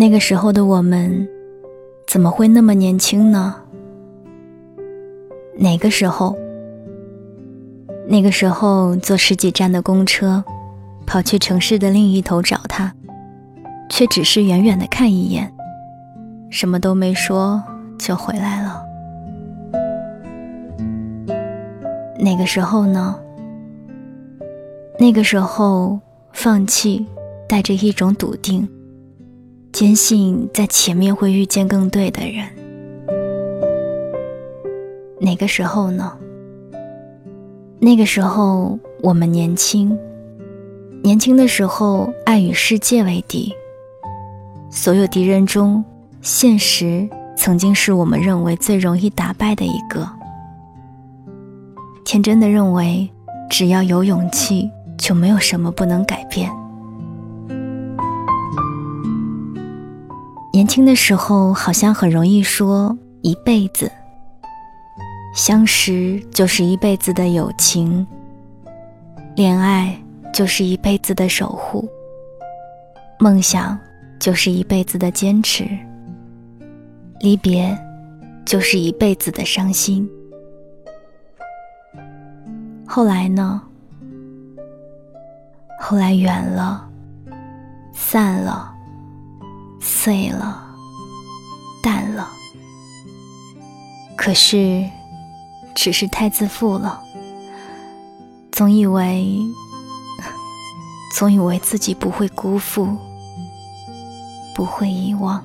那个时候的我们，怎么会那么年轻呢？哪个时候？那个时候坐十几站的公车，跑去城市的另一头找他，却只是远远的看一眼，什么都没说就回来了。那个时候呢？那个时候放弃，带着一种笃定，坚信在前面会遇见更对的人。哪个时候呢？那个时候我们年轻，年轻的时候爱与世界为敌，所有敌人中，现实曾经是我们认为最容易打败的一个。天真的认为，只要有勇气，就没有什么不能改变。年轻的时候好像很容易说一辈子。相识就是一辈子的友情，恋爱就是一辈子的守护，梦想就是一辈子的坚持，离别就是一辈子的伤心。后来呢？后来远了，散了，碎了，淡了。可是。只是太自负了，总以为，总以为自己不会辜负，不会遗忘。